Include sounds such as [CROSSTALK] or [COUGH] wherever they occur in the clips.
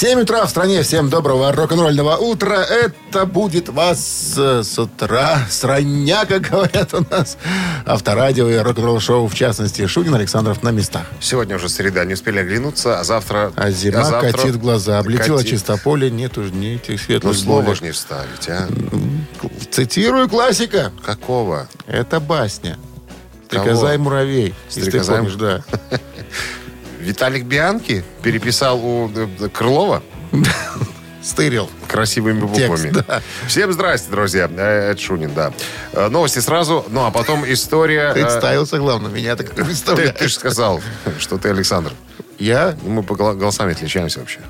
7 утра в стране. Всем доброго рок-н-ролльного утра. Это будет вас э, с утра, с рання, как говорят у нас. Авторадио и рок-н-ролл шоу, в частности, Шунин Александров на местах. Сегодня уже среда, не успели оглянуться, а завтра... А зима завтра катит глаза. Облетело катит. чистополе, нет уж ни этих Ну, светлых слово болек. ж не вставить, а? Цитирую классика. Какого? Это басня. Стрекоза и муравей. Стрекоза и да. Виталик Бианки переписал у э, Крылова [LAUGHS] Стырил. красивыми Текст, буквами. да. Всем здрасте, друзья. Э, Это Шунин, да. Э, Новости сразу, ну а потом история... э, Представился, главное. Меня так [LAUGHS] Ты, представляешь. ты же сказал, что ты Александр. Я? Ну, Мы по гол- голосами отличаемся вообще.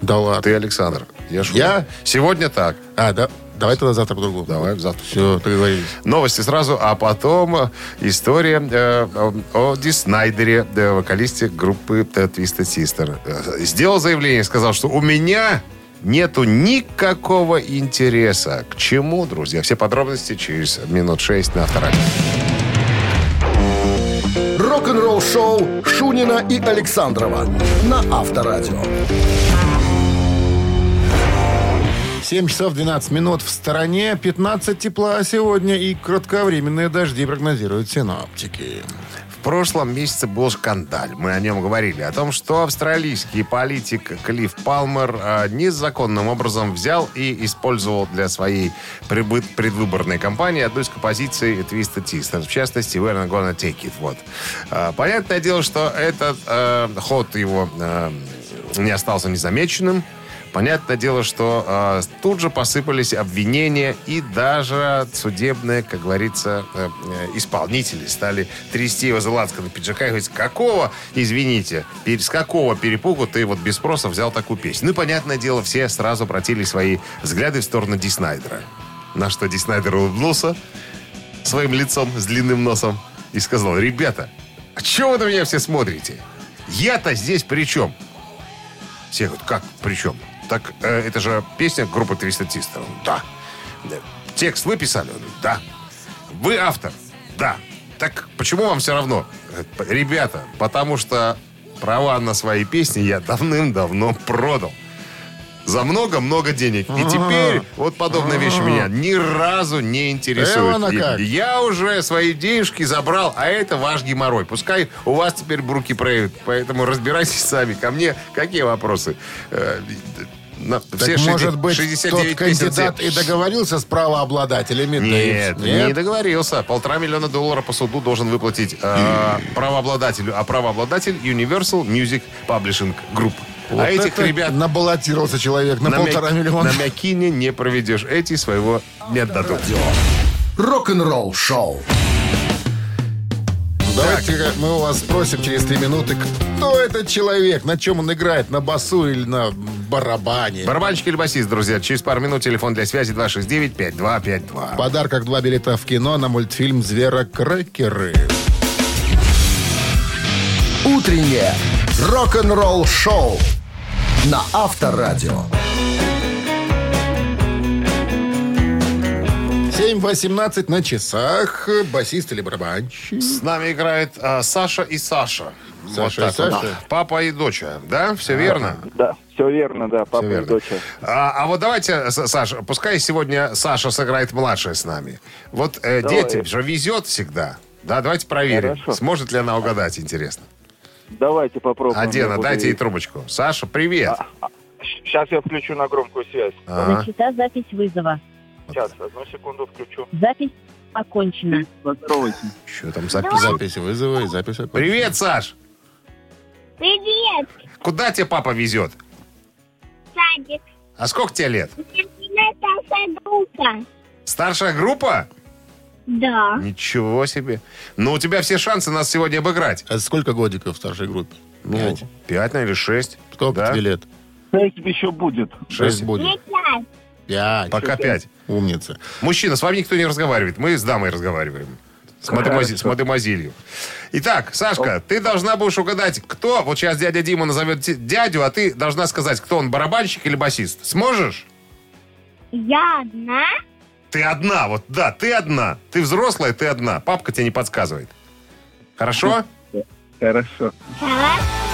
Да ладно. Ты Александр. Я Шунин. Я? Сегодня так. А, да. Давай тогда завтра по-другому. Давай завтра. Все, договорились. Новости сразу, а потом э, история э, о, о Ди Снайдере, э, вокалисте группы э, Twisted Sister. Э, Сделал заявление, сказал, что у меня нету никакого интереса. К чему, друзья? Все подробности через минут шесть на авторадио. Рок-н-ролл-шоу Шунина и Александрова на Авторадио. 7 часов 12 минут в стороне, 15 тепла сегодня и кратковременные дожди прогнозируют синоптики. В прошлом месяце был скандаль. Мы о нем говорили. О том, что австралийский политик Клифф Палмер э, незаконным образом взял и использовал для своей прибы- предвыборной кампании одну из композиций Twisted Sister. В частности, We're not gonna take it. Вот. Э, Понятное дело, что этот э, ход его э, не остался незамеченным. Понятное дело, что э, тут же посыпались обвинения и даже судебные, как говорится, э, э, исполнители стали трясти его за лацканы пиджака и говорить, какого, извините, с какого перепугу ты вот без спроса взял такую песню? Ну, понятное дело, все сразу обратили свои взгляды в сторону Ди Снайдера. На что Ди Снайдер улыбнулся своим лицом с длинным носом и сказал, ребята, а чего вы на меня все смотрите? Я-то здесь при чем? Все говорят, как при чем? Так э, это же песня группы. Он, Да. Текст вы писали? Да. Вы автор? Да. Так почему вам все равно? Говорит, Ребята, потому что права на свои песни я давным-давно продал. За много-много денег. И теперь вот подобные вещи меня ни разу не интересуют. Эвана И как. Я уже свои денежки забрал, а это ваш геморрой. Пускай у вас теперь руки проявят. Поэтому разбирайтесь сами. Ко мне какие вопросы? На- Так, все 60 может быть, 69 тот кандидат и договорился с правообладателями? Нет, Да и- не договорился. Полтора миллиона долларов по суду должен выплатить э, [LAUGHS] правообладателю. А правообладатель Universal Music Publishing Group. Вот а этих это ребят набаллотировался человек на, на, полтора мя- миллиона. на мякине не проведешь. Эти своего не отдадут. Рок-н-ролл-шоу. Давайте мы у вас спросим через три минуты, кто этот человек, на чем он играет, на басу или на барабане. Барабанщик или басист, друзья. Через пару минут телефон для связи 269-5252. В подарках два билета в кино на мультфильм «Зверокрекеры». Утреннее рок-н-ролл-шоу на Авторадио. 7.18 на часах. Басист или барабанщик? С нами играет а, Саша и Саша. Саша и вот вот. Саша? Папа и доча, да? Все верно? Да, все верно, да, папа Всё и верно. доча. А, а вот давайте, Саша, пускай сегодня Саша сыграет младшая с нами. Вот э, Давай. детям же везет всегда. Да, давайте проверим, Хорошо. сможет ли она угадать, интересно. Давайте попробуем. Адена, дайте ей трубочку. Саша, привет. Сейчас я включу на громкую связь. Ага. Начата запись вызова. Сейчас, одну секунду включу. Запись окончена. Что там запись? Запись вызова и запись. окончена. Привет, Саш. Привет, Куда тебя папа везет? садик. А сколько тебе лет? Это группа. Старшая группа? Да. Ничего себе. Ну, у тебя все шансы нас сегодня обыграть. А сколько годиков в старшей группе? Ну, Пять. пять, наверное, шесть. Сколько да? тебе лет? еще будет. Шесть будет. пять. Пять. Пока пять. Умница. Мужчина, с вами никто не разговаривает. Мы с дамой разговариваем. С, мадемуази- с мадемуазилью. Итак, Сашка, ты должна будешь угадать, кто... Вот сейчас дядя Дима назовет дядю, а ты должна сказать, кто он, барабанщик или басист. Сможешь? Я одна. Ты одна, вот да, ты одна. Ты взрослая, ты одна. Папка тебе не подсказывает. Хорошо? Хорошо. Хорошо.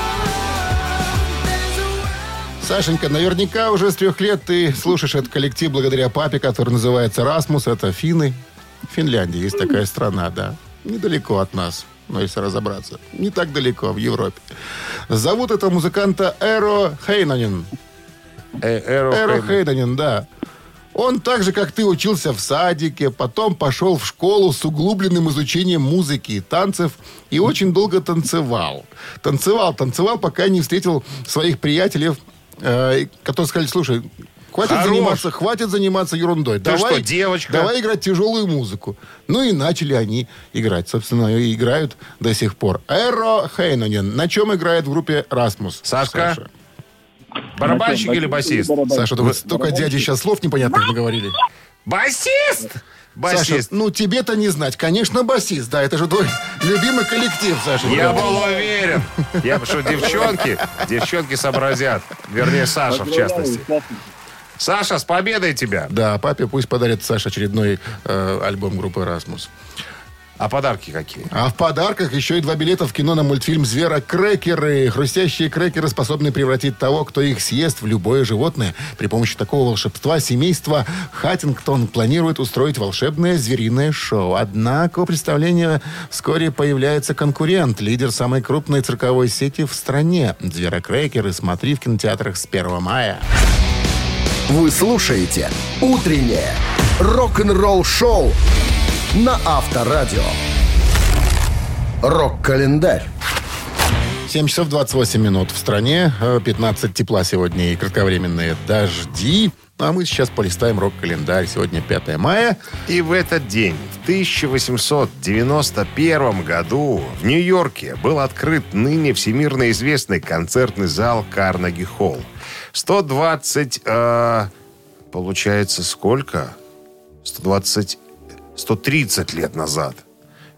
Сашенька, наверняка уже с трех лет ты слушаешь этот коллектив благодаря папе, который называется «Расмус». Это финны. Финляндия есть такая страна, да. Недалеко от нас, но если разобраться. Не так далеко, в Европе. Зовут этого музыканта Эро Хейнанин. Э, Эро Эро Хейден. Хейнанин, да. Он так же, как ты, учился в садике, потом пошел в школу с углубленным изучением музыки и танцев и очень долго танцевал. Танцевал, танцевал, пока не встретил своих приятелей, которые сказали, слушай, хватит Хорош. заниматься, хватит заниматься ерундой. Ты что, девочка? Давай играть тяжелую музыку. Ну и начали они играть. Собственно, и играют до сих пор. Эро Хейнанин. На чем играет в группе Расмус? Сашка? Барабанщик или басист? Саша, ты столько дяди сейчас слов непонятных наговорили. Басист! Саша, Басист. ну тебе-то не знать. Конечно, басист, да, это же твой [LAUGHS] любимый коллектив, Саша. Я был уверен. Я что, девчонки, девчонки сообразят. Вернее, Саша, в частности. Саша, с победой тебя. Да, папе пусть подарит Саша очередной э, альбом группы «Расмус». А подарки какие? А в подарках еще и два билета в кино на мультфильм «Звера крекеры». Хрустящие крекеры способны превратить того, кто их съест, в любое животное. При помощи такого волшебства семейство Хаттингтон планирует устроить волшебное звериное шоу. Однако у представления вскоре появляется конкурент, лидер самой крупной цирковой сети в стране. «Зверокрекеры» смотри в кинотеатрах с 1 мая. Вы слушаете «Утреннее рок-н-ролл-шоу» на Авторадио. Рок-календарь. 7 часов 28 минут в стране, э, 15 тепла сегодня и кратковременные дожди. А мы сейчас полистаем рок-календарь. Сегодня 5 мая. И в этот день, в 1891 году, в Нью-Йорке был открыт ныне всемирно известный концертный зал Карнеги Холл. 120, э, получается, сколько? 120, 130 лет назад.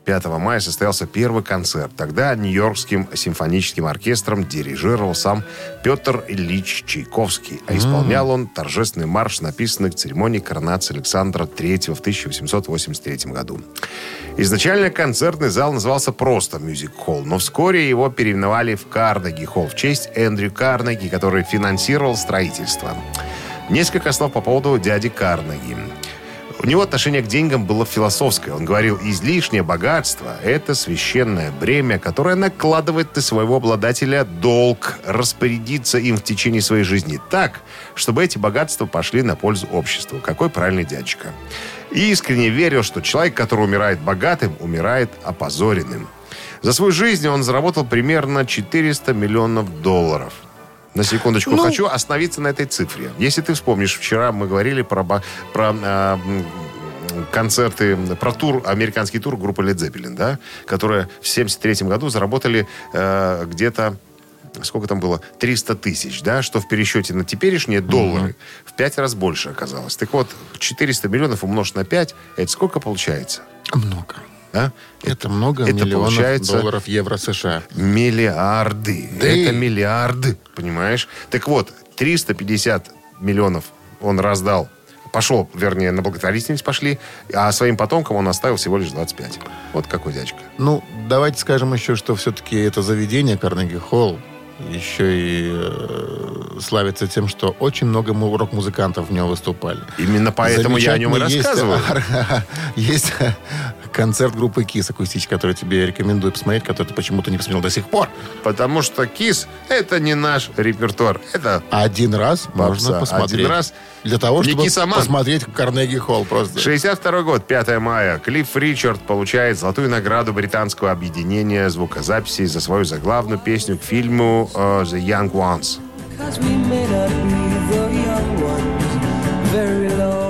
5 мая состоялся первый концерт. Тогда Нью-Йоркским симфоническим оркестром дирижировал сам Петр Ильич Чайковский, а исполнял он торжественный марш, написанный к церемонии коронации Александра III в 1883 году. Изначально концертный зал назывался просто Hall, но вскоре его переименовали в Карнеги Холл в честь Эндрю Карнеги, который финансировал строительство. Несколько слов по поводу дяди Карнеги. У него отношение к деньгам было философское. Он говорил, излишнее богатство – это священное бремя, которое накладывает на своего обладателя долг распорядиться им в течение своей жизни так, чтобы эти богатства пошли на пользу обществу. Какой правильный дядечка. И искренне верил, что человек, который умирает богатым, умирает опозоренным. За свою жизнь он заработал примерно 400 миллионов долларов. На секундочку, Ну- хочу остановиться на этой цифре. Если ты вспомнишь, вчера мы говорили про, про м, концерты, про тур, американский тур группы Led Zeppelin, да, которые в 73 году заработали э, где-то сколько там было, 300 тысяч, да, что в пересчете на теперешние доллары в 5 раз больше оказалось. Так вот, 400 миллионов умножить на 5, это сколько получается? Много. А? Это много это миллионов получается- долларов, евро, США. Миллиарды. Да это и- миллиарды, понимаешь? Так вот, 350 миллионов он раздал, пошел, вернее, на благотворительность пошли, а своим потомкам он оставил всего лишь 25. Вот какой дядька. Ну, давайте скажем еще, что все-таки это заведение Карнеги Холл еще и э, славится тем, что очень много му- рок-музыкантов в нем выступали. Именно поэтому я о нем и рассказываю. [LAUGHS] Есть, есть концерт группы Кис акустический, который тебе рекомендую посмотреть, который ты почему-то не посмотрел до сих пор. Потому что КИС — это не наш репертуар. Это Один раз можно Попса. посмотреть. Один раз. Для того, чтобы кисоман. посмотреть Карнеги Холл просто. 62 год, 5 мая. Клифф Ричард получает золотую награду британского объединения звукозаписей за свою заглавную песню к фильму э, The Young Ones. Cause we may not be the young ones very long.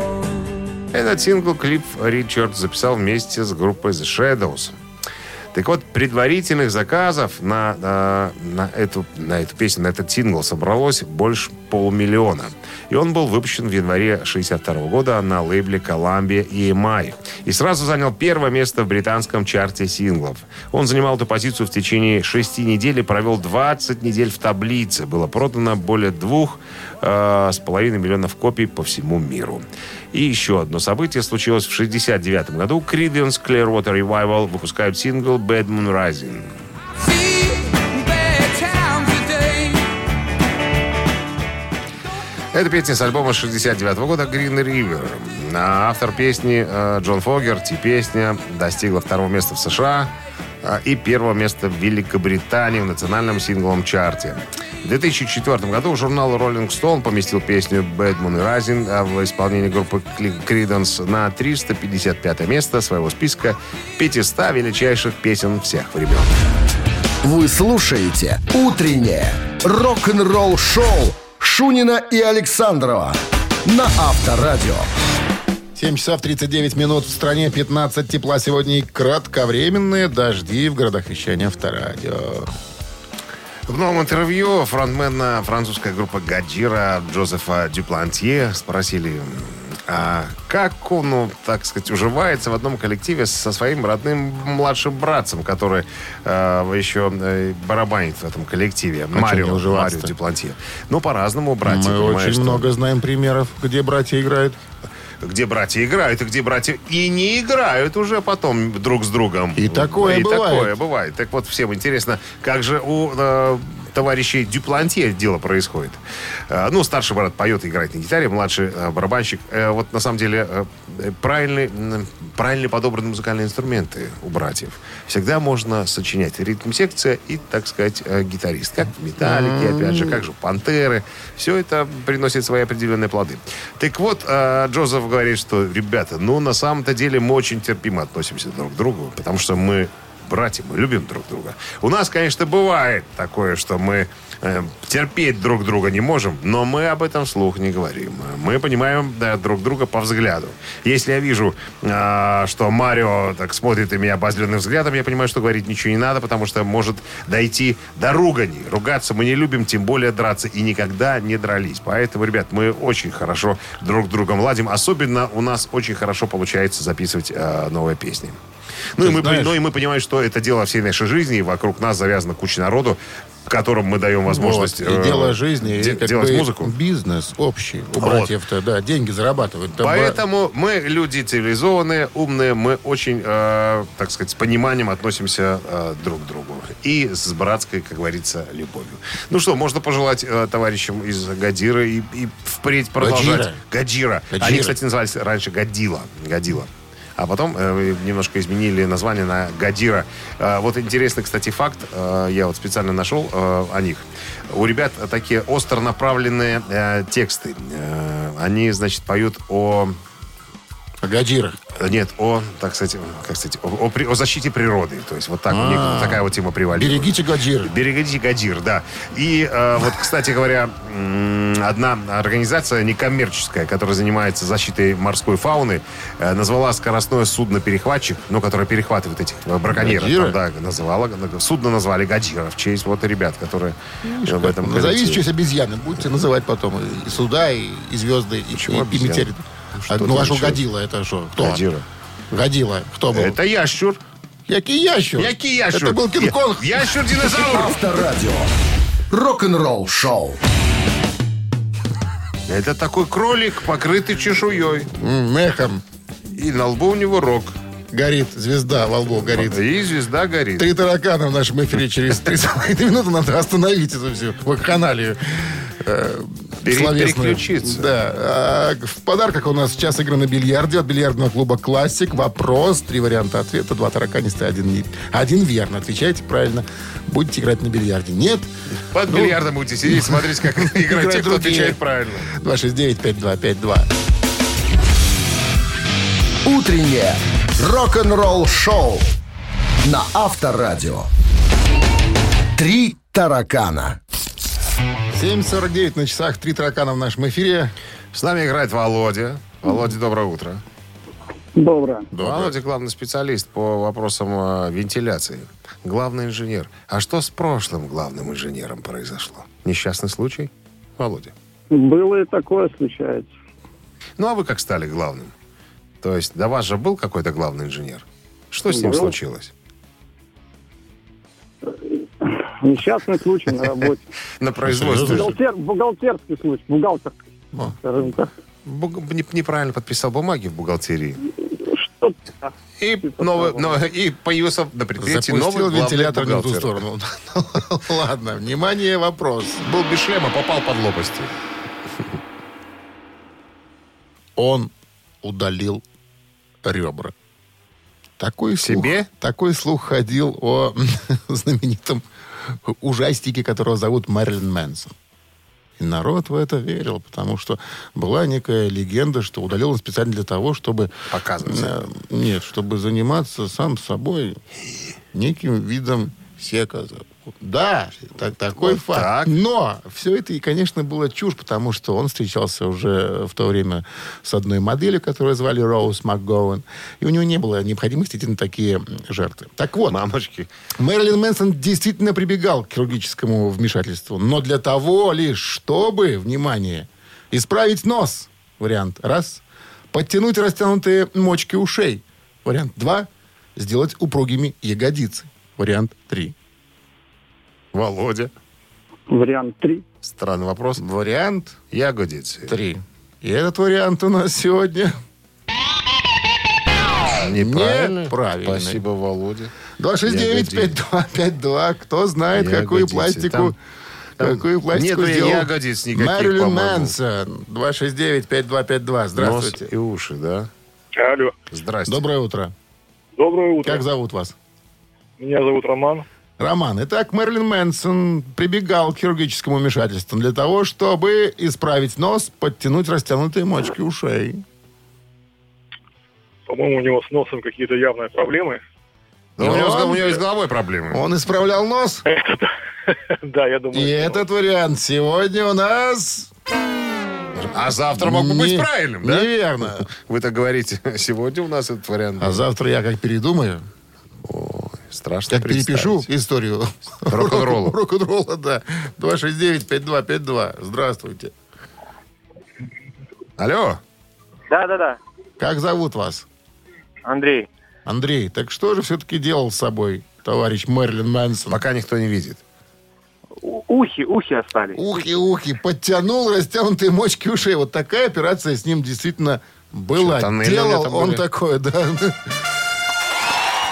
Этот сингл Клифф Ричард записал вместе с группой The Shadows. Так вот, предварительных заказов на, на, на эту, на эту песню, на этот сингл собралось больше полмиллиона. И он был выпущен в январе 62 года на лейбле Columbia EMI. И сразу занял первое место в британском чарте синглов. Он занимал эту позицию в течение шести недель и провел 20 недель в таблице. Было продано более двух э, с половиной миллионов копий по всему миру. И еще одно событие случилось в 69 году. Creedence Clearwater Revival выпускают сингл Bad Moon Rising. Это песня с альбома 69 года Green River. А Автор песни э, Джон Фогерти. Песня достигла второго места в США э, и первого места в Великобритании в национальном сингловом чарте. В 2004 году журнал Rolling Stone поместил песню Bad Moon Rising а в исполнении группы Creedence на 355 место своего списка 500 величайших песен всех времен. Вы слушаете «Утреннее рок-н-ролл-шоу» Шунина и Александрова на Авторадио. 7 часов 39 минут в стране, 15 тепла сегодня и кратковременные дожди в городах вещания Авторадио. В новом интервью фронтмена французской группы Гаджира Джозефа Дюплантье спросили, а как он, ну, так сказать, уживается в одном коллективе со своим родным младшим братцем, который э, еще э, барабанит в этом коллективе. не Марио? Марио Дюплантье. Ну, по-разному братья. Мы понимаешь, очень что- много знаем примеров, где братья играют. Где братья играют, и где братья и не играют уже потом друг с другом. И такое и бывает. такое бывает. Так вот, всем интересно, как же у э, товарищей Дюплантье дело происходит. Э, ну, старший брат поет и играет на гитаре, младший э, барабанщик. Э, вот, на самом деле, правильный, правильно подобраны музыкальные инструменты у братьев. Всегда можно сочинять ритм-секция и, так сказать, гитарист. Как в «Металлике», опять же, как же «Пантеры». Все это приносит свои определенные плоды. Так вот, Джозеф говорит, что, ребята, ну, на самом-то деле мы очень терпимо относимся друг к другу, потому что мы братья, мы любим друг друга. У нас, конечно, бывает такое, что мы э, терпеть друг друга не можем, но мы об этом вслух не говорим. Мы понимаем да, друг друга по взгляду. Если я вижу, э, что Марио так смотрит на меня обозленным взглядом, я понимаю, что говорить ничего не надо, потому что может дойти до ругани. Ругаться мы не любим, тем более драться, и никогда не дрались. Поэтому, ребят, мы очень хорошо друг другом ладим. Особенно у нас очень хорошо получается записывать э, новые песни. Ну Ты и, мы, знаешь- ну и мы понимаем, что это дело всей нашей жизни, и вокруг нас завязана куча народу, которым мы даем возможность Вот, и э, дело жизни, де- и как делать бы музыку. бизнес общий. У Вот. братьев-то, да, деньги зарабатывают. Там Поэтому мы люди цивилизованные, умные, мы очень, э, так сказать, с пониманием относимся э, друг к другу. И с братской, как говорится, любовью. Ну что, можно пожелать э, товарищам из Гадира и, и впредь продолжать. Гаджира. Гаджира. Они, кстати, назывались раньше Гадила. Гадила. А потом э, немножко изменили название на Гадира. Э, вот интересный, кстати, факт. э, я вот специально нашел о них. У ребят такие остро направленные тексты. Они, значит, поют о О гадирах. нет, о, так сказать, как сказать, о, о о защите природы. То есть вот так, А. такая вот тема превалирует. Берегите гадиры. Берегите Гадир, да. И э, вот, кстати говоря, одна организация некоммерческая, которая занимается защитой морской фауны, э, назвала скоростное судно-перехватчик, ну, которое перехватывает этих э, браконьеров. Там, да, называла, судно назвали Гадира в честь вот ребят, которые э, в этом Назовите коллективе. честь обезьяны. Будете называть потом и суда, и, и звезды, и, и- и метеориты. Что А, ну, а что годила, это что? Кто? Гадира. Годила. Кто был? Это ящур. Який ящур? Який ящур? Это был Кинг-Конг. Я- Ящур-динозавр. Авторадио. Рок-н-ролл шоу. Это такой кролик, покрытый чешуей. Мехом. И на лбу у него рог. Горит. Звезда во лбу горит. И звезда горит. Три таракана в нашем эфире через три минуты. Надо остановить эту всю вакханалию. Словесную. переключиться. Да. А, в подарках у нас сейчас игра на бильярде от бильярдного клуба «Классик». Вопрос, три варианта ответа, два тараканистые, один, не- один верно. Отвечайте правильно. Будете играть на бильярде. Нет? Под бильярдом будете сидеть, смотреть, как [LAUGHS] играют те, кто отвечает правильно. 269-5252. Утреннее рок-н-ролл шоу на Авторадио. Три таракана. 7.49 на часах. Три таракана в нашем эфире. С нами играет Володя. Володя, доброе утро. Доброе. Володя главный специалист по вопросам э, вентиляции. Главный инженер. А что с прошлым главным инженером произошло? Несчастный случай? Володя. Было и такое случается. Ну, а вы как стали главным? То есть до вас же был какой-то главный инженер? Что с ним Был. случилось? Несчастный случай на работе. [LAUGHS] На производстве. Бухгалтер, бухгалтерский случай, бухгалтерский. Буг- не- Неправильно подписал бумаги в бухгалтерии. И, новый, но- и появился на предприятии новый Запустил главный вентилятор в ту бухгалтер. сторону. [LAUGHS] Ладно, внимание, вопрос. Был без шлема, попал под лопасти. [LAUGHS] Он удалил ребра. Такой слух, Себе? такой слух ходил о знаменитом ужастике, которого зовут Мэрилин Мэнсон. И народ в это верил, потому что была некая легенда, что удалил он специально для того, чтобы... Показывать. э, Нет, чтобы заниматься сам собой неким видом секса. Да, так- такой Вот факт. так. Но все это, и, конечно, было чушь, потому что он встречался уже в то время с одной моделью, которую звали Роуз МакГоуэн, и у него не было необходимости идти на такие жертвы. Так вот, Мамочки. Мэрилин Мэнсон действительно прибегал к хирургическому вмешательству, но для того лишь, чтобы, внимание, исправить нос, вариант раз, подтянуть растянутые мочки ушей, вариант два, сделать упругими ягодицы, вариант три. Володя. вариант 3. Странный вопрос. Вариант Ягодицы. три. И этот вариант у нас сегодня Неправильно. Неправильный. Спасибо, Володя. 269-5252. Кто знает, какую Ягодицы. пластику... Там- там какую пластику нету сделал ягодиц никаких, Мэрилин. Мэнсон. 269-5252. Здравствуйте. Нос и уши, да? Алло. Здрасте. Доброе утро. Доброе утро. Как зовут вас? Меня зовут Роман. Роман. Итак, Мэрилин Мэнсон прибегал к хирургическому вмешательству для того, чтобы исправить нос, подтянуть растянутые мочки ушей. По-моему, у него с носом какие-то явные проблемы. Ну, у, него, Он- у него с головой проблемы. Он исправлял нос. [LAUGHS] Да, я думаю. И этот вариант сегодня у нас... А завтра мог бы быть правильным, да? Неверно. Вы так говорите. [LAUGHS] Сегодня у нас этот вариант. А завтра я как передумаю, Страшно как перепишу историю Рок-н-ролла. [LAUGHS] Рок-н-ролла, да. 269-5252. Здравствуйте. Алло. Да, да, да. Как зовут вас? Андрей. Андрей, так что же все-таки делал с собой товарищ Мэрилин Мэнсон? Пока никто не видит. Ухи, ухи остались. Ухи, ухи, подтянул растянутые мочки ушей. Вот такая операция с ним действительно была. Делал он были? такое, да.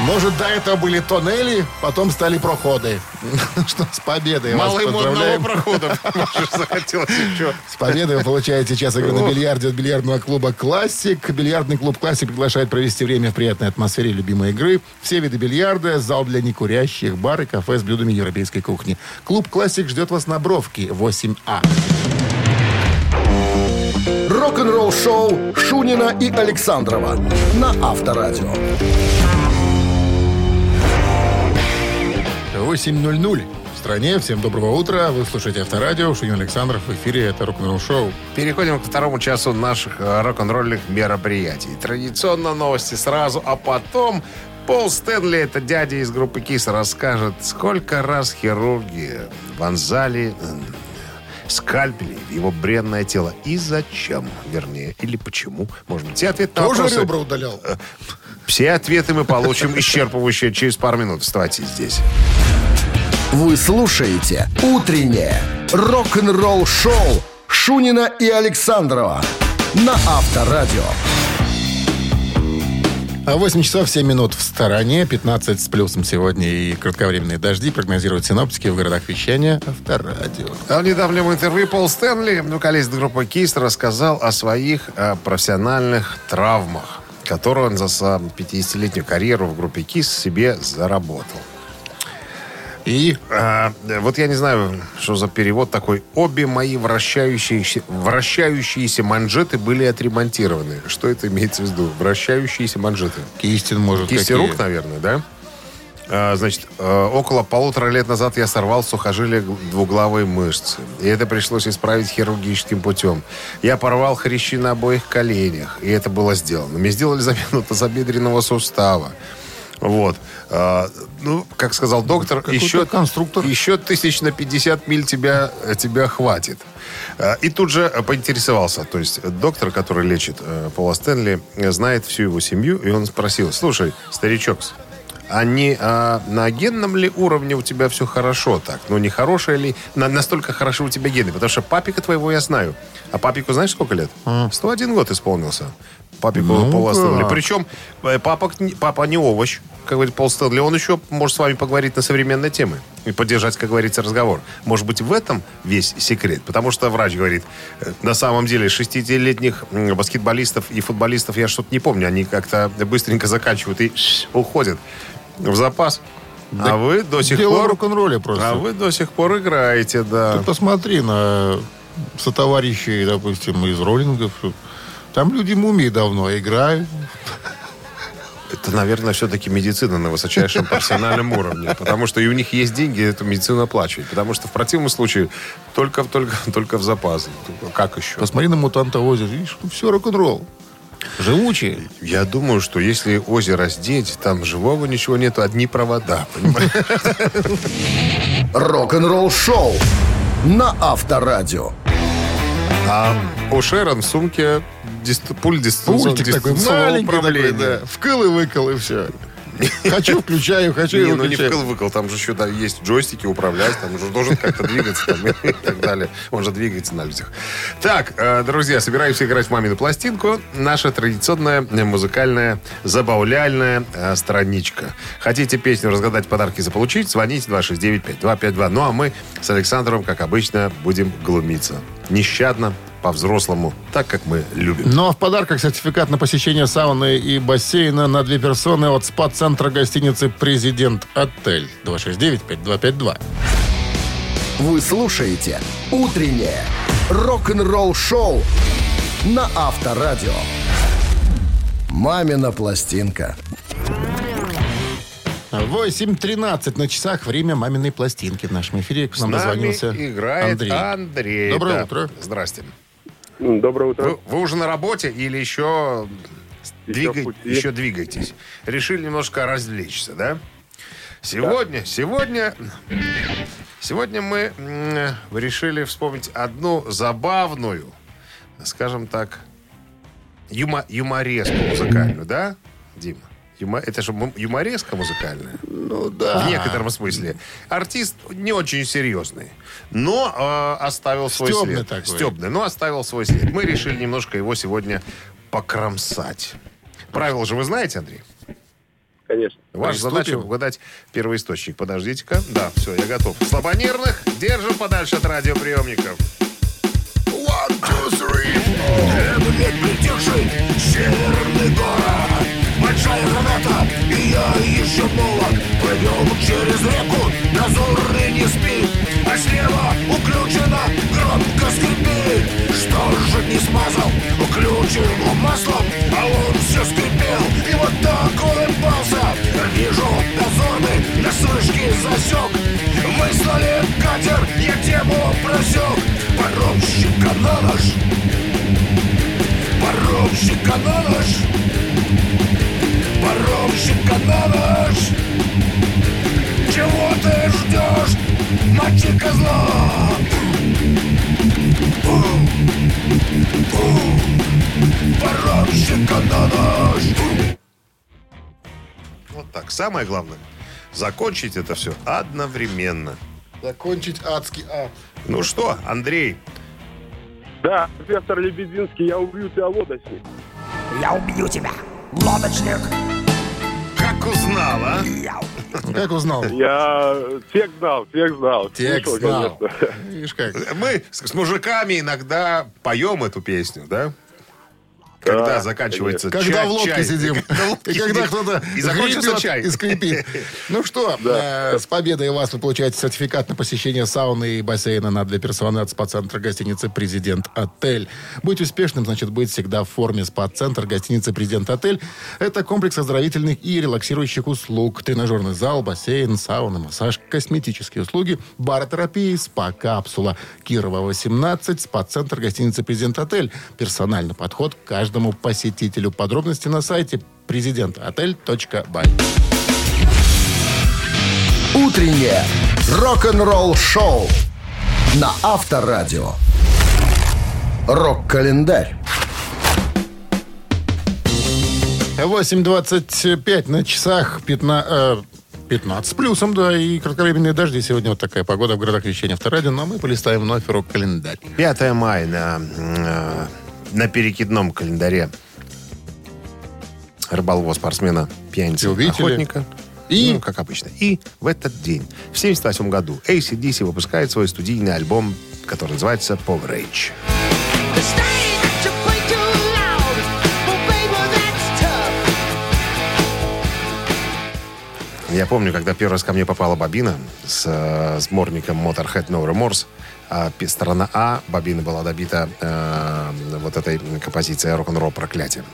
Может, до этого были тоннели, потом стали проходы. [LAUGHS] Что, с победой вас Малый модного поздравляем. прохода. [LAUGHS] Может, захотелось еще. С победой вы получаете сейчас игру на бильярде от бильярдного клуба «Классик». Бильярдный клуб «Классик» приглашает провести время в приятной атмосфере любимой игры. Все виды бильярда, зал для некурящих, бар и кафе с блюдами европейской кухни. Клуб «Классик» ждет вас на Бровке, 8А. Рок-н-ролл шоу Шунина и Александрова на Авторадио. 8.00 в стране. Всем доброго утра. Вы слушаете Авторадио. Шунин Александров в эфире. Это рок-н-ролл шоу. Переходим к второму часу наших э, рок-н-ролльных мероприятий. Традиционно новости сразу, а потом Пол Стэнли, это дядя из группы Кис, расскажет, сколько раз хирурги вонзали скальпели в его бренное тело. И зачем, вернее, или почему. Может быть, все ответы на Тоже вопросы- ребра удалял? Все ответы мы получим [LAUGHS] исчерпывающие через пару минут. Вставайте здесь. Вы слушаете «Утреннее рок-н-ролл-шоу» Шунина и Александрова на Авторадио. А 8 часов 7 минут в стороне, 15 с плюсом сегодня и кратковременные дожди прогнозируют синоптики в городах вещания Авторадио. А В недавнем интервью Пол Стэнли, вокалист группы Кис, рассказал о своих э, профессиональных травмах, которые он за са- 50-летнюю карьеру в группе Кис себе заработал. И э, вот я не знаю, что за перевод такой. Обе мои вращающиеся, вращающиеся манжеты были отремонтированы. Что это имеется в виду? Вращающиеся манжеты. Кистин может Кисти какие? рук, наверное, да? А, значит, э, около полутора лет назад я сорвал сухожилие двуглавой мышцы. И это пришлось исправить хирургическим путем. Я порвал хрящи на обоих коленях, и это было сделано. Мне сделали замену тазобедренного сустава. Вот. А, ну, как сказал доктор, Какой-то еще, конструктор. еще тысяч на 50 миль тебя, тебя хватит. А, И тут же поинтересовался. То есть доктор, который лечит э, Пола Стэнли, э, знает всю его семью, и он спросил, слушай, старичок, а не а, на генном ли уровне у тебя все хорошо так? Ну, не хорошее ли, на- настолько хорошо у тебя гены? Потому что папика твоего я знаю. А папику знаешь, сколько лет? 101 год исполнился. Папику Ну Пола Стэнли. Причем э, папа, папа не овощ, как говорит Пол Стэнли. Он еще может с вами поговорить на современные темы и поддержать, как говорится, разговор. Может быть, в этом весь секрет? Потому что врач говорит, э, на самом деле 60-летних м, баскетболистов и футболистов я что-то не помню. Они как-то быстренько заканчивают и [SNIFFS] уходят в запас. а вы до сих Дело пор... рок-н-ролле просто. А вы до сих пор играете, да. Ты посмотри на сотоварищей, допустим, из роллингов. Там люди мумии давно играют. Это, наверное, все-таки медицина на высочайшем профессиональном уровне. Потому что и у них есть деньги эту медицину оплачивать. Потому что в противном случае только, только, только в запас. Как еще? Посмотри на мутанта озера. Видишь, ну все рок-н-ролл. Живучие. Я думаю, что если озеро сдеть, там живого ничего нету, одни провода. Рок-н-ролл шоу на Авторадио. А у Шерон в сумке дист- пульт дистанционного Пультик такой маленький такой, да. Вкл и выкл, и все. Хочу, включаю, хочу и Не, ну не вкл-выкл, там же еще да, есть джойстики управлять, там же должен как-то двигаться там, и так далее. Он же двигается на людях. Так, э, друзья, собираемся играть в мамину пластинку. Наша традиционная музыкальная, забавляльная э, страничка. Хотите песню разгадать, подарки заполучить? Звоните 269-5252. Ну, а мы с Александром, как обычно, будем глумиться. Нещадно, по-взрослому, так, как мы любим. Ну а в подарках сертификат на посещение сауны и бассейна на две персоны от спа-центра гостиницы «Президент Отель». 269-5252. Вы слушаете «Утреннее рок-н-ролл-шоу» на Авторадио. «Мамина пластинка». 8.13 на часах. Время маминой пластинки в нашем эфире. К С нам нами дозвонился играет Андрей. Андрей. Доброе Да. утро. Здрасте. Доброе утро. Вы, вы уже на работе или еще, Еще двигай- еще двигаетесь? Решили немножко развлечься, да? Сегодня, сегодня, сегодня мы решили вспомнить одну забавную, скажем так, юма, юмореску музыкальную, да, Дима? Юма- это же юмореска музыкальная. Ну да. В некотором смысле. Артист не очень серьезный, но э, оставил свой Стёбный след. такой. Стёбный, но оставил свой след. Мы решили немножко его сегодня покромсать. Правила же вы знаете, Андрей? Конечно. Ваша Приступим. задача угадать первоисточник. Подождите-ка. Да, все, я готов. Слабонервных держим подальше от радиоприемников. One, two, three, four. Век притихший северный город Большая граната, и я еще молод Плывем через реку, дозорный не спит А слева уключена, громко скрипит Что же не смазал? Уключенным маслом А он все скрипел, и вот так улыбался Вижу дозорный на слышке засек Выслали катер, я тему просек Паромщика на нож. Паромщика на нож Чего ты ждешь, мальчик козла? Паромщика на нож Вот так. Самое главное, закончить это все одновременно. Закончить адский ад. Ну что, Андрей, Да, профессор Лебединский, я убью тебя лодочник. Я убью тебя, лодочник как узнал, а? Как узнал? Я текст знал, текст знал. Текст Слышал, знал. конечно. Видишь как? Мы с, с мужиками иногда поем эту песню, да? Когда Да, заканчивается Когда чай. в лодке чай. сидим. [LAUGHS] Когда в лодке И когда сидим. кто-то И закончился гребет чай. и скрипит. Ну что, [LAUGHS] э, с победой вас вы получаете сертификат на посещение сауны и бассейна на две персоны от спа-центра гостиницы «Президент Отель». Быть успешным, значит, быть всегда в форме спа-центр гостиницы «Президент Отель». Это комплекс оздоровительных и релаксирующих услуг. Тренажерный зал, бассейн, сауна, массаж, косметические услуги, баротерапия, спа-капсула. Кирова, 18, спа-центр гостиницы «Президент Отель». Персональный подход к каждому посетителю. Подробности на сайте президентотель.бай. Утреннее рок-н-ролл-шоу на Авторадио. Рок-календарь. 8.25 на часах 15, э, 15 с плюсом, да, и кратковременные дожди. Сегодня вот такая погода в городах вещания Авторадио, но мы полистаем вновь рок-календарь. 5 мая на, э, на перекидном календаре рыболова, спортсмена, пьяницы, охотника. И? Ну, как обычно. И в этот день, в 78 году, ACDC выпускает свой студийный альбом, который называется Power Rage. Я помню, когда первый раз ко мне попала бобина с э, сборником Motorhead No Remorse, а сторона А бобины была добита э, вот этой композицией рок-н-ролл проклятие.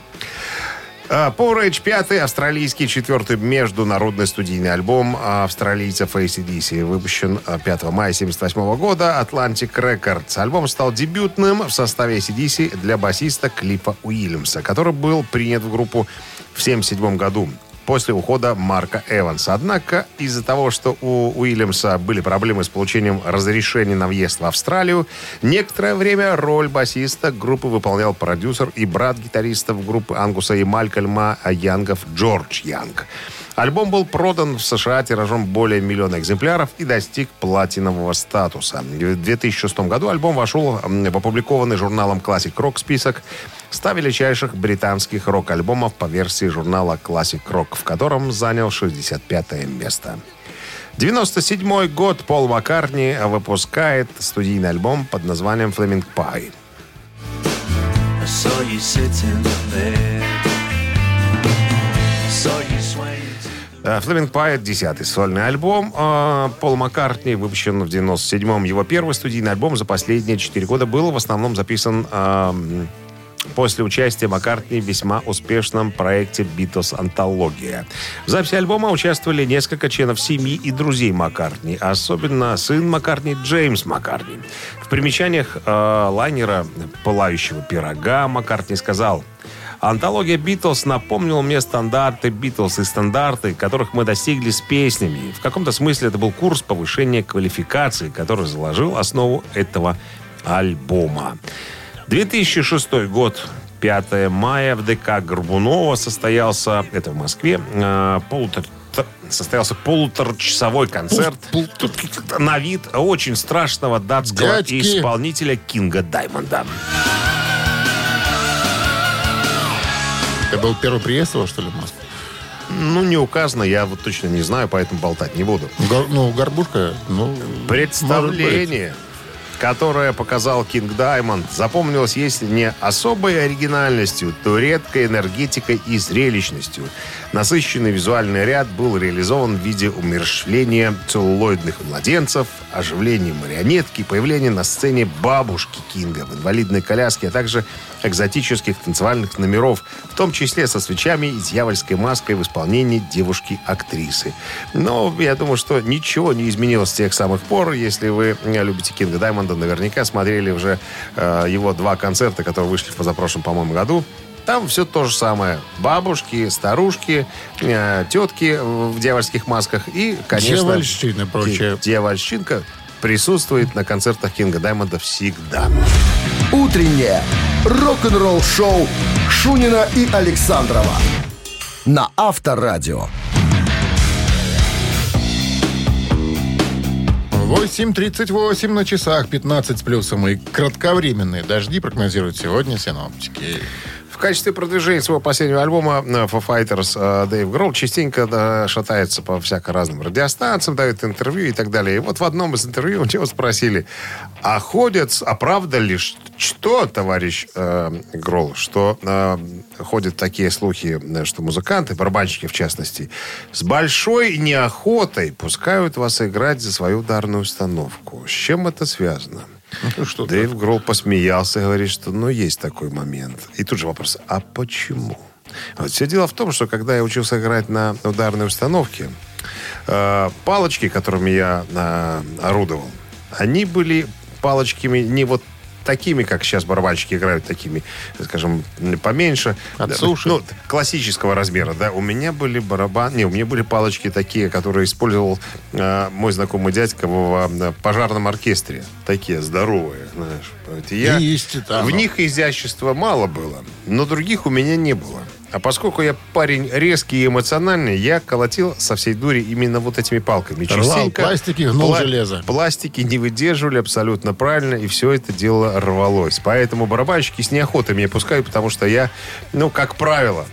А, Power Rage 5 австралийский четвертый международный студийный альбом австралийцев ACDC, выпущен а, 5 мая 1978 года Atlantic Records. Альбом стал дебютным в составе ACDC для басиста Клипа Уильямса, который был принят в группу в 1977 году после ухода Марка Эванса. Однако из-за того, что у Уильямса были проблемы с получением разрешения на въезд в Австралию, некоторое время роль басиста группы выполнял продюсер и брат гитаристов группы Ангуса и Малькольма Янгов Джордж Янг. Альбом был продан в США тиражом более миллиона экземпляров и достиг платинового статуса. В 2006 году альбом вошел в опубликованный журналом Classic Rock список 100 величайших британских рок-альбомов по версии журнала Classic Rock, в котором занял 65 место. 97 год Пол Маккартни выпускает студийный альбом под названием «Flaming Pie». I saw you sitting there. Saw you swaying. Э, Flaming Pie — десятый сольный альбом. э, Пол Маккартни выпущен в 97-м. Его первый студийный альбом за последние четыре года был в основном записан эм, после участия Маккартни в весьма успешном проекте «Битлз Антология». В записи альбома участвовали несколько членов семьи и друзей Маккартни, а особенно сын Маккартни Джеймс Маккартни. В примечаниях э, лайнера «Пылающего пирога» Маккартни сказал – Антология Битлз напомнила мне стандарты Битлз и стандарты, которых мы достигли с песнями. В каком-то смысле это был курс повышения квалификации, который заложил основу этого альбома. 2006 год. 5 мая в ДК Горбунова состоялся, это в Москве, э, полутора состоялся полуторачасовой концерт на вид очень страшного датского Дядьки. исполнителя Кинга Даймонда. Это был первый приезд его, что ли, в Москву? Ну, не указано, я вот точно не знаю, поэтому болтать не буду. Гор- ну, горбушка, ну... Представление, которое показал Кинг Даймонд, запомнилось, если не особой оригинальностью, то редкой энергетикой и зрелищностью. Насыщенный визуальный ряд был реализован в виде умерщвления целлулоидных младенцев, оживления марионетки, появления на сцене бабушки Кинга в инвалидной коляске, а также экзотических танцевальных номеров, в том числе со свечами и дьявольской маской в исполнении девушки-актрисы. Но я думаю, что ничего не изменилось с тех самых пор. Если вы э, любите Кинга Даймонда, наверняка смотрели уже э, его два концерта, которые вышли в позапрошлом, по-моему, году. Там все то же самое. Бабушки, старушки, э, тетки в дьявольских масках и, конечно... Дьявольщина и прочее. Дьявольщинка присутствует на концертах Кинга Даймонда всегда. Утреннее рок-н-ролл-шоу Шунина и Александрова на Авторадио. 8.38 на часах, 15 с плюсом. И кратковременные дожди прогнозируют сегодня синоптики. Качестве продвижения своего последнего альбома э, Foo Fighters Дэйв Гролл частенько шатается по всяко разным радиостанциям, дает интервью и так далее. И вот в одном из интервью у него спросили, а ходят, а правда ли, что, товарищ э, Гролл, что э, ходят такие слухи, э, что музыканты, барабанщики в частности, с большой неохотой пускают вас играть за свою ударную установку. С чем это связано? Ну, что Дэйв Гролл посмеялся говорит, что ну есть такой момент. И тут же вопрос, а почему? Вот все дело в том, что когда я учился играть на ударной установке, э, палочки, которыми я э, орудовал, они были палочками не вот такими, как сейчас барабанщики играют, такими, скажем, поменьше. От суши. Ну, классического размера, да. У меня были барабаны, не, у меня были палочки такие, которые использовал э, мой знакомый дядька в э, пожарном оркестре. Такие здоровые, знаешь. Я, Есть и там. в них изящества мало было, но других у меня не было. А поскольку я парень резкий и эмоциональный, я колотил со всей дури именно вот этими палками. Рвал пластики, гнул пла- железо. Пластики не выдерживали абсолютно правильно, и все это дело рвалось. Поэтому барабанщики с неохотой меня пускают, потому что я, ну, как правило,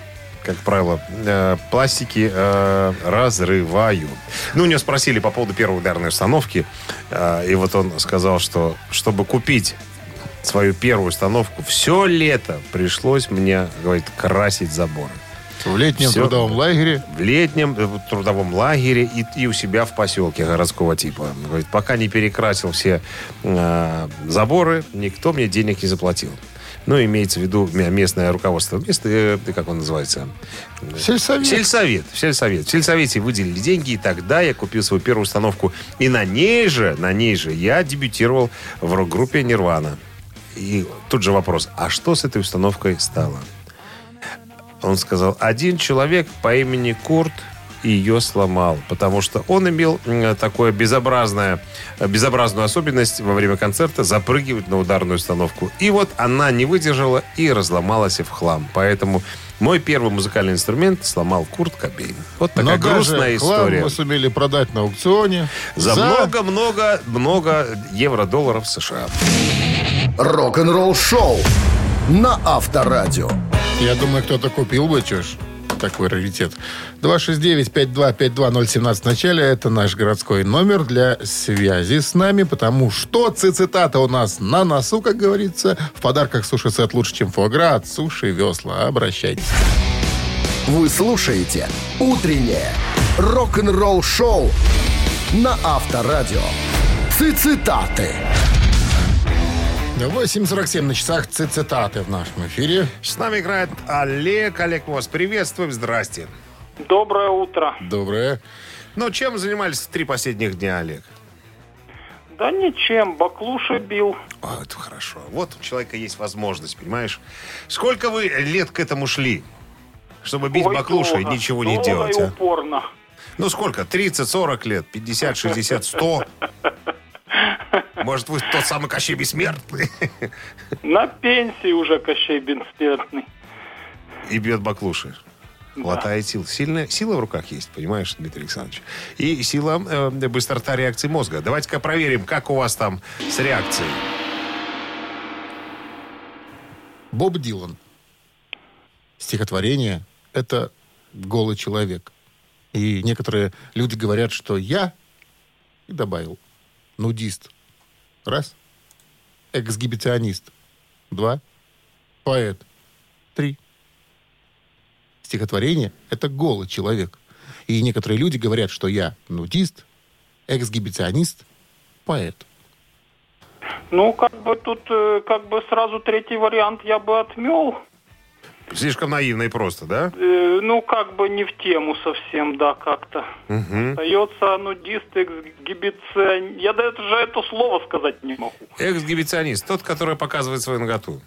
как правило, э, пластики э, разрываю. Ну, у него спросили по поводу первой ударной установки, э, и вот он сказал, что чтобы купить свою первую установку, все лето пришлось мне, говорит, красить заборы. В летнем Всё. трудовом лагере. В летнем э, трудовом лагере и, и у себя в поселке городского типа. Говорит, пока не перекрасил все э, заборы, никто мне денег не заплатил. Ну, имеется в виду местное руководство. Место, э, как он называется? Сельсовет. Сельсовет. Сельсовет. В сельсовете выделили деньги, и тогда я купил свою первую установку. И на ней же, на ней же я дебютировал в рок-группе «Нирвана». И тут же вопрос, а что с этой установкой стало? Он сказал, один человек по имени Курт ее сломал, потому что он имел такое безобразное, безобразную особенность во время концерта запрыгивать на ударную установку. И вот она не выдержала и разломалась в хлам. Поэтому мой первый музыкальный инструмент сломал Курт Кобейн. Вот такая Но грустная даже хлам история. мы сумели продать на аукционе. За много-много-много евро-долларов США. Рок-н-ролл шоу на Авторадио. Я думаю, кто-то купил бы, ж, такой раритет. 269-5252-017 в начале. Это наш городской номер для связи с нами, потому что цитата у нас на носу, как говорится. В подарках суши-сет лучше, чем фуагра от суши весла. Обращайтесь. Вы слушаете «Утреннее рок-н-ролл шоу» на Авторадио. Цитаты. 8.47 на часах ци- цитаты в нашем эфире. С нами играет Олег. Олег, вас приветствуем. Здрасте. Доброе утро. Доброе. Ну, чем занимались три последних дня, Олег? Да ничем, баклуши бил. А, это хорошо. Вот у человека есть возможность, понимаешь? Сколько вы лет к этому шли? Чтобы бить Ой, баклуши и долго, ничего не долго делать, и а? упорно. Ну, сколько? 30, 40 лет? 50, 60, 100? Может, вы тот самый Кощей Бессмертный? На пенсии уже Кощей Бессмертный. И бьет баклуши. Хватает сил. Сильная сила в руках есть, понимаешь, Дмитрий Александрович? И сила э, быстрота реакции мозга. Давайте-ка проверим, как у вас там с реакцией. Боб Дилан. Стихотворение – это голый человек. И некоторые люди говорят, что я, и добавил, нудист. Раз. Эксгибиционист. Два. Поэт. Три. Стихотворение – это голый человек. И некоторые люди говорят, что я нудист, эксгибиционист, поэт. Ну, как бы тут, э, как бы сразу третий вариант я бы отмел. Слишком наивно и просто, да? Э, ну, как бы не в тему совсем, да, как-то. Остается нудист, эксгибицион... Я даже это слово сказать не могу. Эксгибиционист, тот, который показывает свою наготу.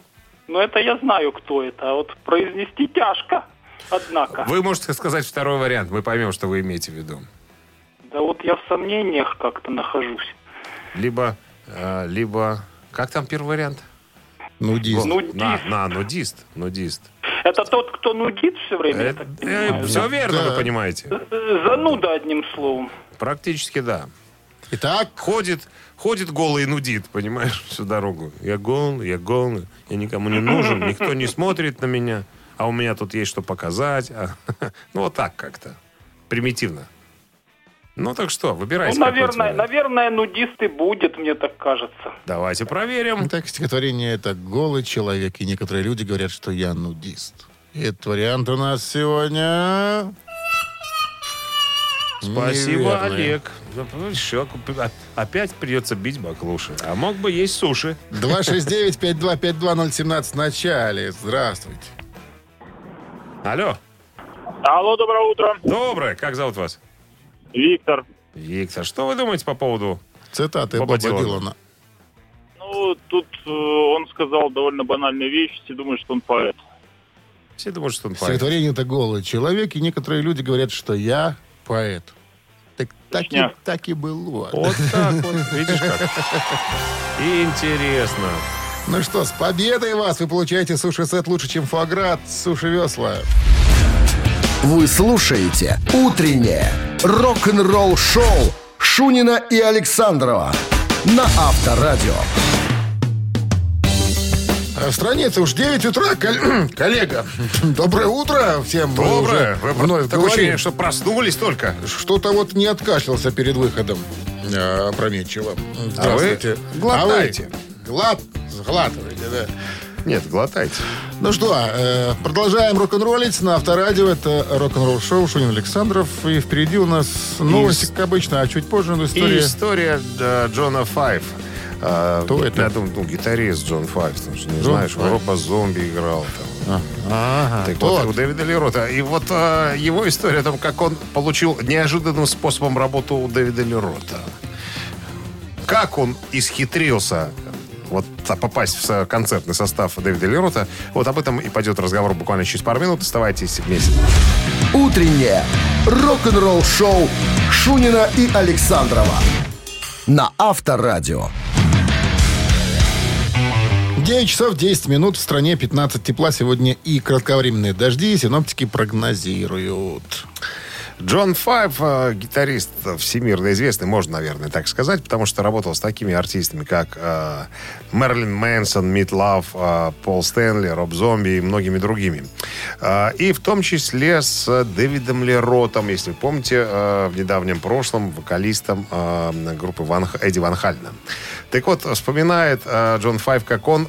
Но это я знаю, кто это. А вот произнести тяжко, однако. Вы можете сказать второй вариант, мы поймем, что вы имеете в виду. Да вот я в сомнениях как-то нахожусь. Либо, э, либо... Как там первый вариант? Нудист. Нудист. На, на, нудист. Нудист. Это тот, кто нудит все время? так понимаю, все? Э, верно, Да. вы понимаете. Э, Зануда, одним словом. Практически да. Итак, Ходит, ходит голый и нудит, понимаешь, всю дорогу. Я голый, я голый, я никому не нужен, никто не смотрит на меня, а у меня тут есть что показать. а, [LAUGHS] Ну, вот так как-то. Примитивно. Ну, так что, Ну, выбирайте. какой наверное, наверное, нудист и будет, мне так кажется. Давайте проверим. Так, стихотворение это голый человек, и некоторые люди говорят, что я нудист. Этот вариант у нас сегодня... Спасибо, неверный. Олег. Ну, Еще опять придется бить баклуши. А мог бы есть суши. 269-5252-017 в начале. Здравствуйте. Алло. Алло, доброе утро. Доброе. Как зовут вас? Виктор. Виктор. Что вы думаете по поводу... Цитаты Боба Боба, Дилана. Дилана. Ну, тут э, он сказал довольно банальные вещи, все думают, что он поэт. Все думают, что он поэт. Стихотворение это голый человек, и некоторые люди говорят, что я поэт. Так, так, и, так и было. Вот так вот, [LAUGHS] видишь как. Интересно. Ну что, с победой вас! Вы получаете суши-сет лучше, чем фуаград. Суши-весла. Вы слушаете «Утреннее рок-н-ролл-шоу» Шунина и Александрова на Авторадио. А В стране это уж 9 утра, кол- [CLEARS THROAT] коллега. [CLEARS THROAT] Доброе утро всем. Доброе. уже Вы вновь такое говорим. ощущение, что проснулись только. Что-то вот не откашлялся перед выходом э, опрометчиво. Здравствуйте. глотаете. А вы глад... Сглатываете, да. Нет, глотайте. Ну что, э, продолжаем рок-н-роллить на Авторадио. Это рок-н-ролл шоу Шунин Александров. И впереди у нас новости, как обычно, а чуть позже ну, И история. история Джона Файв. А, Кто это? Я думаю, ну, гитарист Джон Файв. Же не Джон знаешь, Файв. Роба Зомби играл там. Ага, Так тот. вот, у Дэвида Лерота. И вот э, его история о том, как он получил неожиданным способом работу у Дэвида Лерота. Как он исхитрился вот а, попасть в концертный состав Дэвида Лерота. Вот об этом и пойдет разговор буквально через пару минут. Оставайтесь вместе. «Утреннее рок-н-ролл-шоу» Шунина и Александрова на Авторадио. 9 часов 10 минут. В стране 15 тепла. Сегодня и кратковременные дожди. Синоптики прогнозируют. Джон Файв, э, гитарист всемирно известный, можно, наверное, так сказать, потому что работал с такими артистами, как э, Мерлин Мэнсон, Мит Лав, э, Пол Стэнли, Роб Зомби и многими другими. Э, и в том числе с Дэвидом Леротом, если помните, в недавнем прошлом вокалистом группы Ван, Эдди Ван Хальна. Так вот, вспоминает Джон Файв, как он...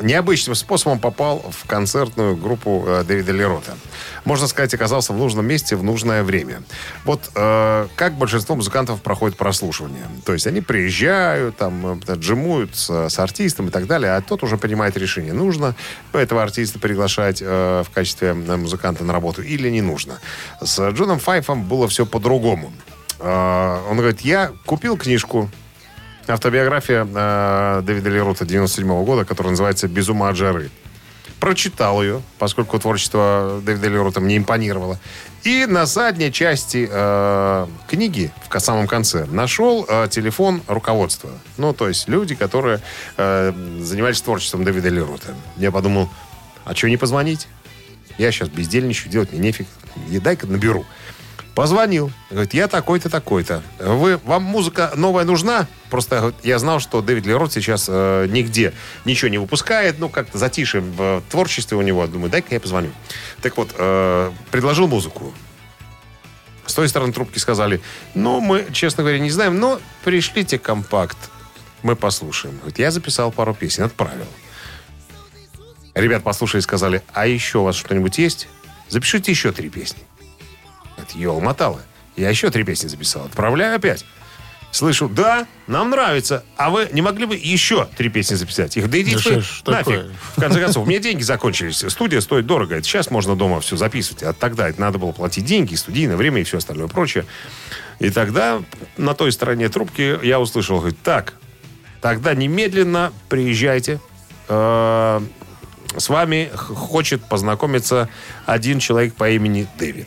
необычным способом попал в концертную группу э, Дэвида Лерота. Можно сказать, оказался в нужном месте в нужное время. Вот э, как большинство музыкантов проходит прослушивание. То есть они приезжают, там, э, джимуют с, с артистом и так далее, а тот уже принимает решение, нужно этого артиста приглашать э, в качестве музыканта на работу или не нужно. С Джоном Файфом было все по-другому. Э, он говорит, я купил книжку Автобиография э, Дэвида Лерута 97 года, которая называется «Без ума от жары». Прочитал ее, поскольку творчество Дэвида Лерута мне импонировало. И на задней части э, книги, в самом конце, нашел э, телефон руководства. Ну, то есть люди, которые э, занимались творчеством Дэвида Лерута. Я подумал, а что не позвонить? Я сейчас бездельничаю, делать мне нефиг. И дай-ка наберу. Позвонил. Говорит, я такой-то, такой-то. Вы, вам музыка новая нужна? Просто я знал, что Дэвид Лерот сейчас э, нигде ничего не выпускает. Ну, как-то затише в творчестве у него. Думаю, дай-ка я позвоню. Так вот, э, предложил музыку. С той стороны трубки сказали, ну, мы, честно говоря, не знаем, но пришлите компакт. Мы послушаем. Говорит, я записал пару песен, отправил. Ребят послушали и сказали, а еще у вас что-нибудь есть? Запишите еще три песни. Это ее умотало. Я еще три песни записал. Отправляю опять. Слышу, да, нам нравится. А вы не могли бы еще три песни записать? Их, да идите Ну вы что нафиг. такое? В конце концов, у меня деньги закончились. Студия стоит дорого. Это сейчас можно дома все записывать. А тогда это надо было платить деньги, студийное время и все остальное прочее. И тогда на той стороне трубки я услышал, говорит, так, тогда немедленно приезжайте. Э, С вами хочет познакомиться один человек по имени Дэвид.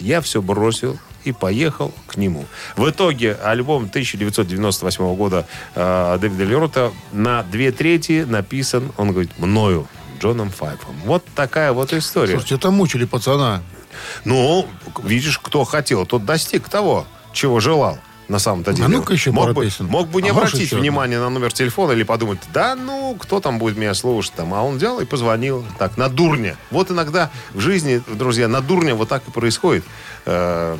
Я все бросил и поехал к нему. В итоге альбом 1998 года э, Дэвида Лерота на две трети написан, он говорит, мною, Джоном Файфом. Вот такая вот история. Слушайте, это мучили пацана. Ну, видишь, кто хотел, тот достиг того, чего желал. На самом-то деле. ну-ка еще мог пару бы, песен. мог бы не А обратить внимания на номер телефона или подумать, да ну, кто там будет меня слушать там. А он взял и позвонил. Так, на дурня. Вот иногда в жизни, друзья, на дурня вот так и происходит. Э,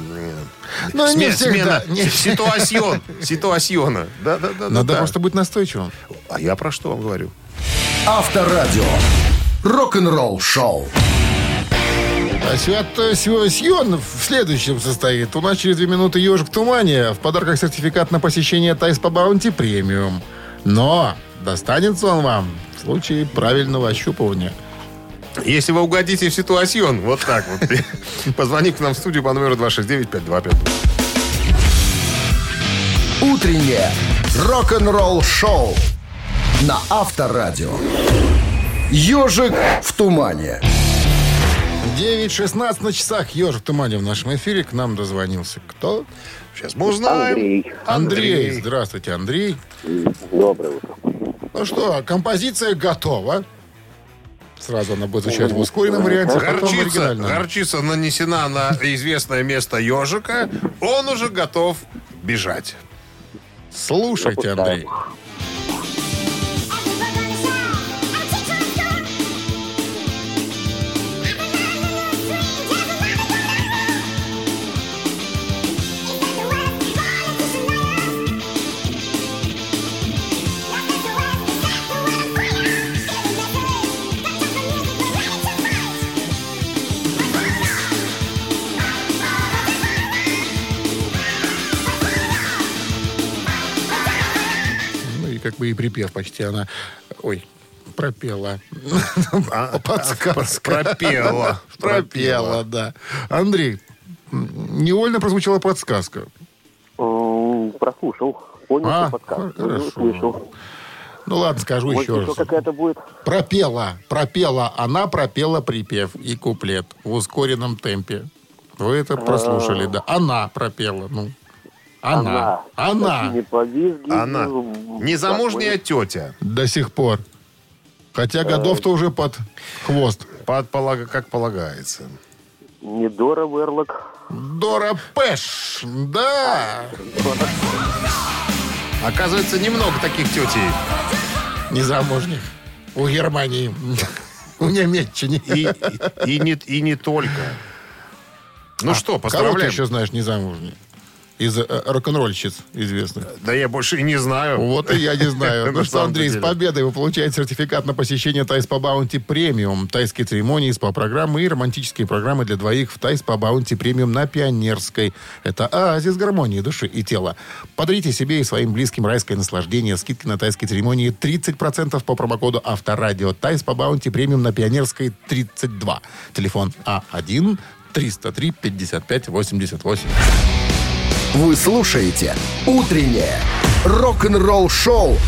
не сме- всегда, Смена не- ситуацион. Ситуациона. Да, да, да. Надо да. просто быть настойчивым. А я про что вам говорю? Авторадио. Рок-н-ролл шоу. А свят Сион в следующем состоит. У нас через две минуты «Ежик в тумане». В подарках сертификат на посещение Тайс по Баунти премиум. Но достанется он вам в случае правильного ощупывания. Если вы угодите в ситуацион, вот так вот, [LAUGHS] позвони к нам в студию по номеру 269-5252. Утреннее рок-н-ролл-шоу на Авторадио. Ежик в тумане. 9.16 на часах. Ежик в тумане в нашем эфире. К нам дозвонился. Кто? Сейчас мы узнаем. Андрей. Андрей. Здравствуйте, Андрей. Доброе утро. Ну что, композиция готова. Сразу она будет звучать в ускоренном варианте, а Горчица, горчица нанесена на известное место ежика. Он уже готов бежать. Слушайте, Андрей. Как бы и припев почти она... Ой, пропела. Подсказка. пропела. [LAUGHS] Пропела, да. Андрей, невольно прозвучала подсказка. Прослушал. Понял, А, хорошо. Слышал. Ну ладно, скажу Может, еще еще раз. какая-то будет? Пропела, пропела. Она пропела припев и куплет в ускоренном темпе. Вы это прослушали, да. Она пропела, ну. Она. Она. Не повизги. Она. Незамужняя тетя. До сих пор. Хотя годов-то уже под хвост. Под полага- как полагается. Не Дора Верлок. Дора Пэш. Да. Оказывается, немного таких тетей. Незамужних. У Германии. [LAUGHS] У Немеччины. И, и, и не, и не только. Ну что, Кого ты поздравляем. еще знаешь незамужних? Из э, рок-н-ролльщиц известных. Да я больше и не знаю. Вот и я не знаю. [LAUGHS] На Ну что, Андрей, с победой вы получаете сертификат на посещение Тай СПА Баунти Премиум, тайские церемонии, СПА-программы и романтические программы для двоих в Тай СПА Баунти Премиум на Пионерской. Это оазис гармонии души и тела. Подарите себе и своим близким райское наслаждение. Скидки на тайские церемонии 30% по промокоду Авторадио. Тай СПА Баунти Премиум на Пионерской 32. Телефон А1 303 55 88. Вы слушаете «Утреннее рок-н-ролл-шоу»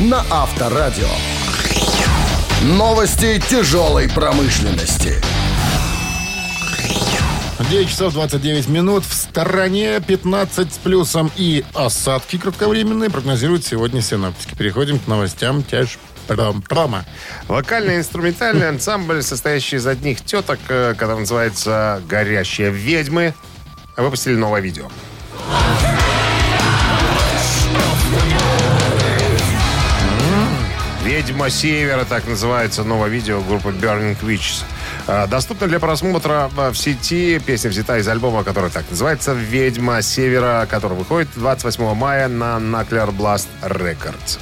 на Авторадио. Новости тяжелой промышленности. 9 часов 29 минут. В стороне 15 с плюсом и осадки кратковременные прогнозируют сегодня синоптики. Переходим к новостям тяж пром- промо. Вокально-инструментальный ансамбль, состоящий из одних теток, э, который называется «Горящие ведьмы», выпустили новое видео. «Ведьма Севера», так называется новое видео группы Burning Witches. Э, Доступно для просмотра э, в сети. Песня взята из альбома, который так называется «Ведьма Севера», который выходит 28 мая на Nuclear Blast Records.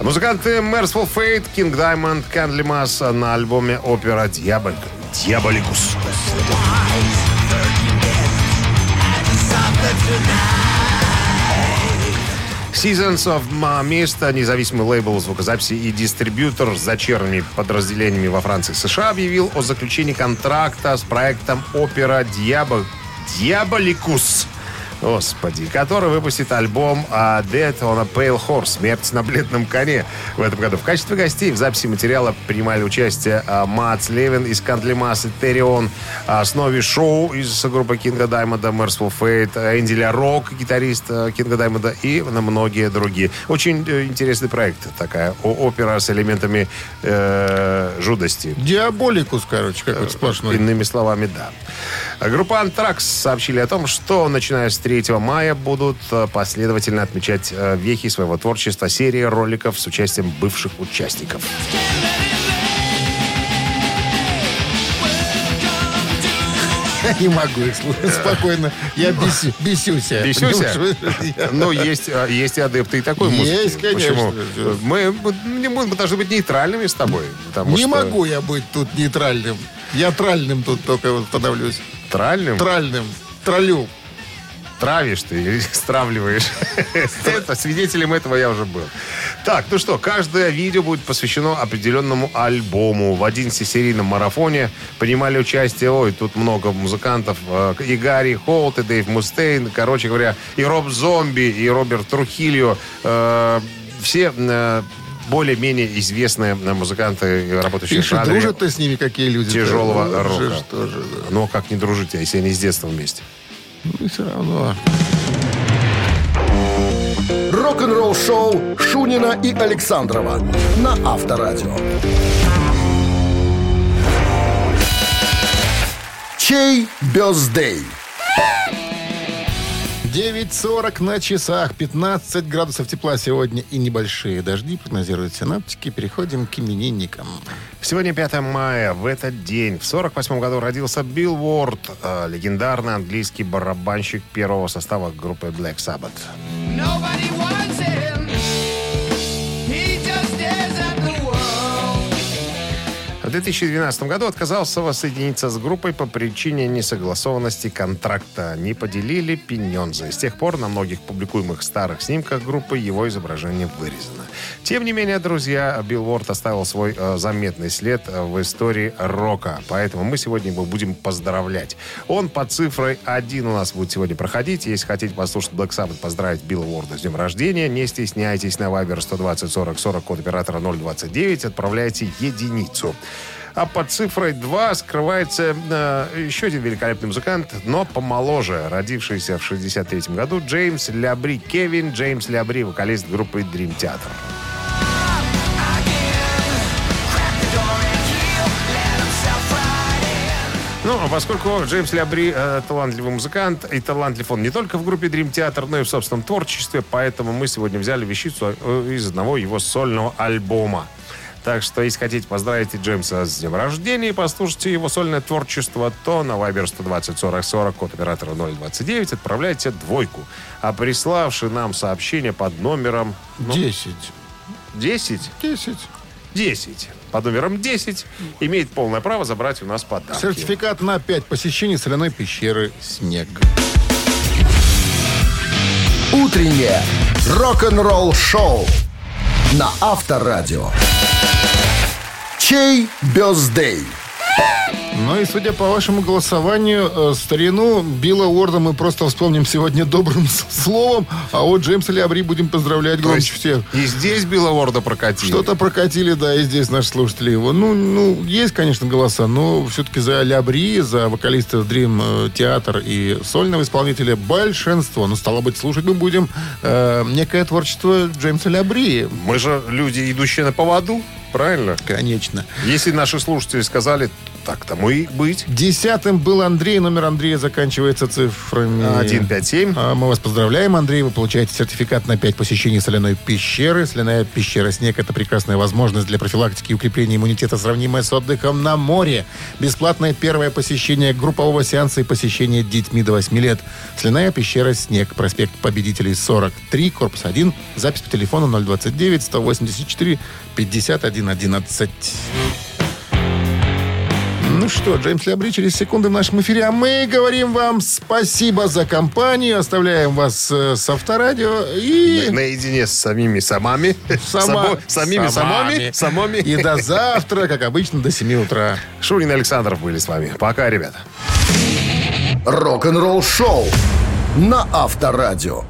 Музыканты Merciful Fate, King Diamond, Candlemas на альбоме опера «Дьявол... «Дьяволикус». Seasons of Mist, независимый лейбл звукозаписи и дистрибьютор с дочерними подразделениями во Франции и США, объявил о заключении контракта с проектом опера «Дьявол... «Дьяволикус». Господи, который выпустит альбом а, Death on a Pale Horse «Смерть на бледном коне» в этом году. В качестве гостей в записи материала принимали участие а, Мац Левин из Candlemass и Therion, а, Snowy Shaw из группы Кинга Даймонда, Mercyful Fate, Энди Ла Рок, гитарист Кинга Даймонда и на многие другие. Очень э, интересный проект. Такая опера с элементами э, жудости. Диаболикус, короче, какой-то сплошной. Иными словами, да. Группа Антракс сообщили о том, что начиная с 3 мая будут э, последовательно отмечать э, вехи своего творчества серии роликов с участием бывших участников. Я [LAUGHS] не могу их слушать спокойно. Я бесю- бесюся. Бесюся? Понимаешь? Ну, есть, э, есть и адепты и такой музыки. Есть, конечно. Почему? Мы, мы, мы должны быть нейтральными с тобой. Не что- могу я быть тут нейтральным. Я тральным тут только вот становлюсь. Тральным? Тральным. Троллю. Травишь ты или [LAUGHS] стравливаешь. Это, свидетелем этого я уже был. Так, ну что, каждое видео будет посвящено определенному альбому. В 11-серийном марафоне принимали участие, ой, тут много музыкантов, э, и Гарри Холт, и Дэйв Мустейн, короче говоря, и Роб Зомби, и Роберт Трухильо. Э, все э, более-менее известные музыканты, работающие в Пишет, жанре дружат ты с ними какие люди? тяжелого Да, рока. же ж тоже, да. Ну, как не дружить, если они с детства вместе? Ну, все равно. Рок-н-ролл шоу Шунина и Александрова на Авторадио. Чей бездей? 9.40 на часах, 15 градусов тепла сегодня и небольшие дожди, прогнозируют синаптики. Переходим к именинникам. Сегодня 5 мая. В этот день, в 48 году, родился Билл Уорд, э, легендарный английский барабанщик первого состава группы Black Sabbath. Nobody wants him. 2012 году отказался воссоединиться с группой по причине несогласованности контракта. Не поделили пенензы. С тех пор на многих публикуемых старых снимках группы его изображение вырезано. Тем не менее, друзья, Билл Уорд оставил свой э, заметный след э, в истории рока. Поэтому мы сегодня его будем поздравлять. Он под цифрой 1 у нас будет сегодня проходить. Если хотите послушать Black Sabbath, поздравить Билла Уорда с днем рождения, не стесняйтесь на Viber 120 40 40, код оператора 029, отправляйте единицу. А под цифрой 2 скрывается э, еще один великолепный музыкант, но помоложе, родившийся в 63 году, Джеймс Лябри. Кевин Джеймс Лябри, вокалист группы Dream Theater. Ну, а поскольку Джеймс Лябри э, талантливый музыкант, и талантлив он не только в группе Dream Theater, но и в собственном творчестве, поэтому мы сегодня взяли вещицу э, из одного его сольного альбома. Так что, если хотите поздравить Джеймса с днем рождения и послушайте его сольное творчество, то на Viber 120 40 40, код оператора 029, отправляйте двойку. А приславший нам сообщение под номером... ну, 10. 10? 10. 10. Под номером 10 имеет полное право забрать у нас подарки. Сертификат на 5 посещений соляной пещеры «Снег». Утреннее рок-н-ролл шоу на Авторадио. Чей бездей? Ну и судя по вашему голосованию, э, старину Билла Уорда мы просто вспомним сегодня добрым словом, а вот Джеймса Лябри будем поздравлять То громче всех. И здесь Билла Уорда прокатили. Что-то прокатили, да, и здесь наши слушатели его. Ну, ну, есть, конечно, голоса, но все-таки за Лябри, за вокалиста Dream э, Театр и сольного исполнителя большинство. Ну, стало быть, слушать мы будем э, некое творчество Джеймса Лябри. Мы же люди, идущие на поводу, правильно? Конечно. Если наши слушатели сказали, так тому и быть. Десятым был Андрей. Номер Андрея заканчивается цифрами... 157. А, Мы вас поздравляем, Андрей. Вы получаете сертификат на 5 посещений соляной пещеры. Соляная пещера «Снег» — это прекрасная возможность для профилактики и укрепления иммунитета, сравнимая с отдыхом на море. Бесплатное первое посещение группового сеанса и посещение детьми до 8 лет. Соляная пещера «Снег», проспект Победителей 43, корпус 1. Запись по телефону 029 184 51 11. Ну что, Джеймс Лябри через секунды в нашем эфире, а мы говорим вам спасибо за компанию, оставляем вас э, с авторадио и... Наедине с самими самами. Сама- Само- самими самами. Самами. И до завтра, как обычно, до 7 утра. Шурин и Александров были с вами. Пока, ребята. Рок-н-ролл шоу на Авторадио.